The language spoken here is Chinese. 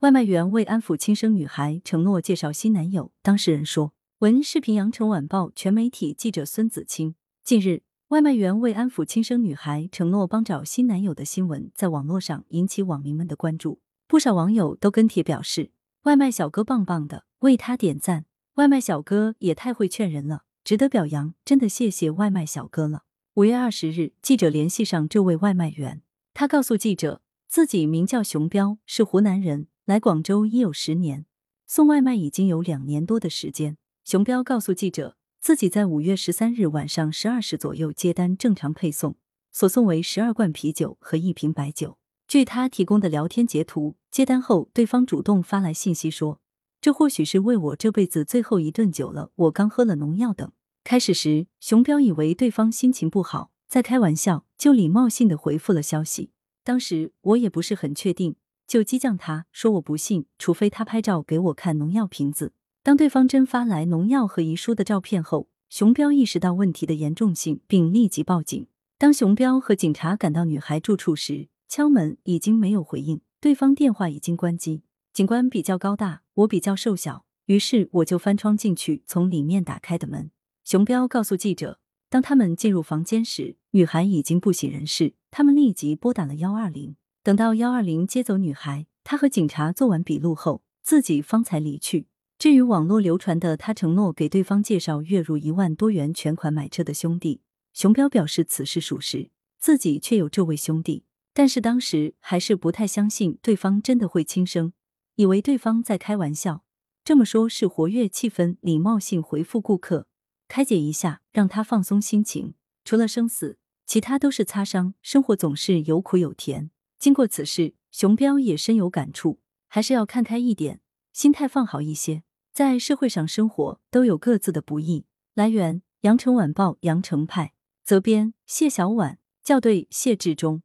外卖员为安抚亲生女孩，承诺介绍新男友。当事人说。文视频：羊城晚报全媒体记者孙子清。近日，外卖员为安抚亲生女孩，承诺帮找新男友的新闻在网络上引起网民们的关注。不少网友都跟帖表示：“外卖小哥棒棒的，为他点赞。外卖小哥也太会劝人了，值得表扬。真的谢谢外卖小哥了。”五月二十日，记者联系上这位外卖员，他告诉记者，自己名叫熊彪，是湖南人，来广州已有十年，送外卖已经有两年多的时间。熊彪告诉记者，自己在五月十三日晚上十二时左右接单，正常配送，所送为十二罐啤酒和一瓶白酒。据他提供的聊天截图，接单后对方主动发来信息说：“这或许是为我这辈子最后一顿酒了，我刚喝了农药等。”开始时，熊彪以为对方心情不好，在开玩笑，就礼貌性的回复了消息。当时我也不是很确定，就激将他说我不信，除非他拍照给我看农药瓶子。当对方真发来农药和遗书的照片后，熊彪意识到问题的严重性，并立即报警。当熊彪和警察赶到女孩住处时，敲门已经没有回应，对方电话已经关机。警官比较高大，我比较瘦小，于是我就翻窗进去，从里面打开的门。熊彪告诉记者，当他们进入房间时，女孩已经不省人事，他们立即拨打了幺二零。等到幺二零接走女孩，他和警察做完笔录后，自己方才离去。至于网络流传的他承诺给对方介绍月入一万多元全款买车的兄弟，熊彪表示此事属实，自己确有这位兄弟，但是当时还是不太相信对方真的会轻生，以为对方在开玩笑。这么说，是活跃气氛，礼貌性回复顾客，开解一下，让他放松心情。除了生死，其他都是擦伤。生活总是有苦有甜。经过此事，熊彪也深有感触，还是要看开一点，心态放好一些。在社会上生活都有各自的不易。来源：羊城晚报羊城派，责编：谢小婉，校对：谢志忠。